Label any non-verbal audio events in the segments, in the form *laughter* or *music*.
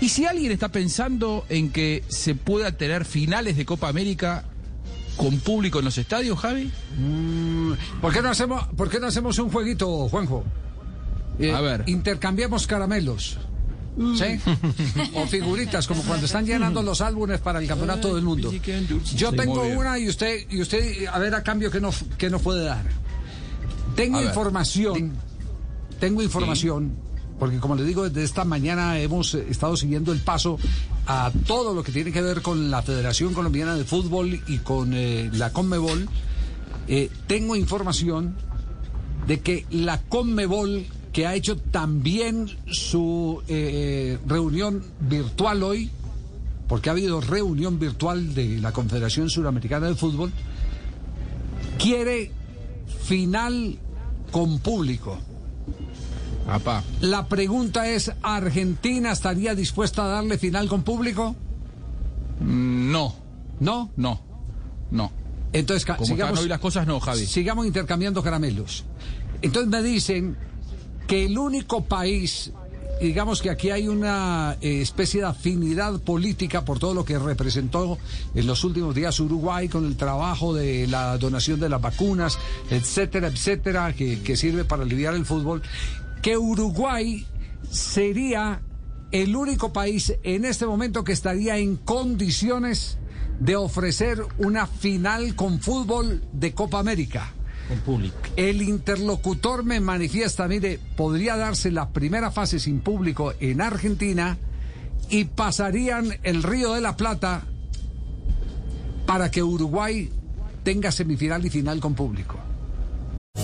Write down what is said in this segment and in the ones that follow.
Y si alguien está pensando en que se pueda tener finales de Copa América con público en los estadios, Javi, ¿Por qué no hacemos, por qué no hacemos un jueguito, Juanjo? Eh, A ver. Intercambiamos caramelos. ¿Sí? *laughs* o figuritas, como cuando están llenando los álbumes para el campeonato del mundo. Yo tengo una y usted, y usted, a ver a cambio que nos, que nos puede dar. Tengo A ver. información, tengo información, porque como le digo, desde esta mañana hemos eh, estado siguiendo el paso a todo lo que tiene que ver con la Federación Colombiana de Fútbol y con eh, la Conmebol. Eh, tengo información de que la Conmebol, que ha hecho también su reunión virtual hoy, porque ha habido reunión virtual de la Confederación Suramericana de Fútbol, quiere final con público. La pregunta es, ¿Argentina estaría dispuesta a darle final con público? no, ¿No? no, no. Entonces, Como están hoy las cosas, no, Javi. sigamos intercambiando caramelos. Entonces me dicen que el único país, digamos que aquí hay una eh, especie de afinidad política por todo lo que representó en los últimos días Uruguay con el trabajo de la donación de las vacunas, etcétera, etcétera, que, que sirve para aliviar el fútbol, que Uruguay sería el único país en este momento que estaría en condiciones de ofrecer una final con fútbol de Copa América. Con público. El interlocutor me manifiesta, mire, podría darse la primera fase sin público en Argentina y pasarían el Río de la Plata para que Uruguay tenga semifinal y final con público.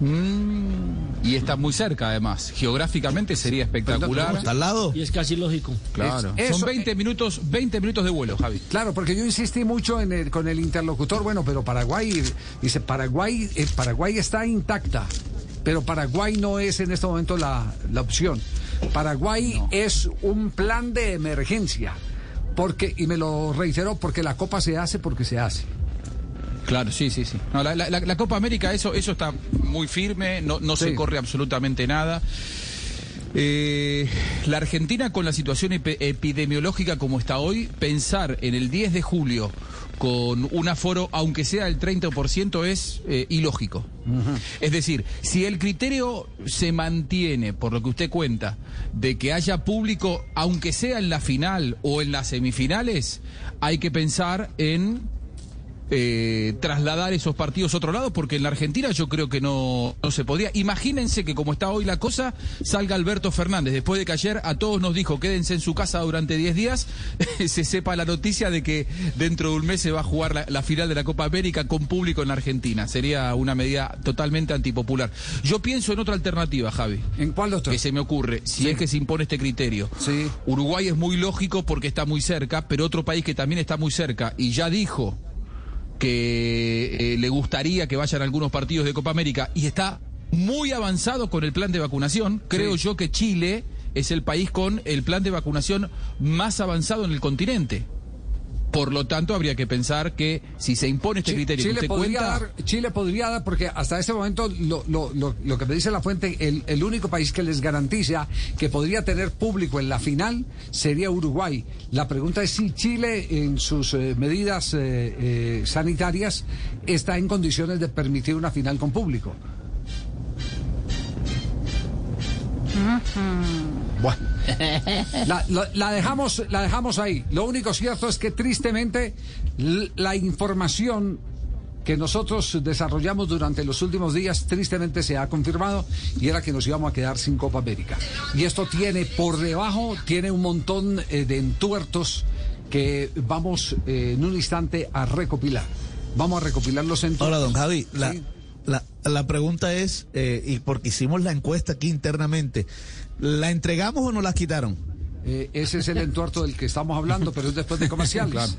Y está muy cerca, además. Geográficamente sería espectacular. al lado? Y es casi lógico. Claro. Es- Son 20 minutos, 20 minutos de vuelo, Javi. Claro, porque yo insistí mucho en el- con el interlocutor, bueno, pero Paraguay, dice, Paraguay, eh, Paraguay está intacta, pero Paraguay no es en este momento la, la opción. Paraguay es un plan de emergencia, porque, y me lo reiteró, porque la Copa se hace porque se hace. Claro, sí, sí, sí. No, la, la- la- la Copa América, eso, eso está muy firme, no, no se corre absolutamente nada. Eh, la Argentina con la situación epi- epidemiológica como está hoy, pensar en el 10 de julio con un aforo, aunque sea del 30%, es eh, ilógico. Es decir, si el criterio se mantiene, por lo que usted cuenta, de que haya público, aunque sea en la final o en las semifinales, hay que pensar en eh, trasladar esos partidos a otro lado, porque en la Argentina yo creo que no, no se podría. Imagínense que como está hoy la cosa, salga Alberto Fernández, después de que ayer a todos nos dijo quédense en su casa durante 10 días, *laughs* se sepa la noticia de que dentro de un mes se va a jugar la, la final de la Copa América con público en la Argentina. Sería una medida totalmente antipopular. Yo pienso en otra alternativa, Javi. ¿En cuál otro? Que se me ocurre, si es que se impone este criterio. Sí. Uruguay es muy lógico porque está muy cerca, pero otro país que también está muy cerca y ya dijo que eh, le gustaría que vayan algunos partidos de Copa América y está muy avanzado con el plan de vacunación. Creo yo que Chile es el país con el plan de vacunación más avanzado en el continente. Por lo tanto, habría que pensar que si se impone este criterio Chile usted podría, cuenta, dar, Chile podría dar, porque hasta este momento lo, lo- lo- lo que me dice la fuente, el, el único país que les garantiza que podría tener público en la final sería Uruguay. La pregunta es si Chile, en sus eh, medidas eh, eh, sanitarias, está en condiciones de permitir una final con público. Bueno, La, la- la dejamos, la dejamos ahí. Lo único cierto es que tristemente la información que nosotros desarrollamos durante los últimos días tristemente se ha confirmado y era que nos íbamos a quedar sin Copa América. Y esto tiene por debajo, tiene un montón eh, de entuertos que vamos eh, en un instante a recopilar. Vamos a recopilar los entuertos. Ahora, don Javi, Sí. la, la pregunta es, eh, y porque hicimos la encuesta aquí internamente, ¿la entregamos o no las quitaron? Eh, ese es el entuerto del que estamos hablando, pero es después de *laughs* comerciales.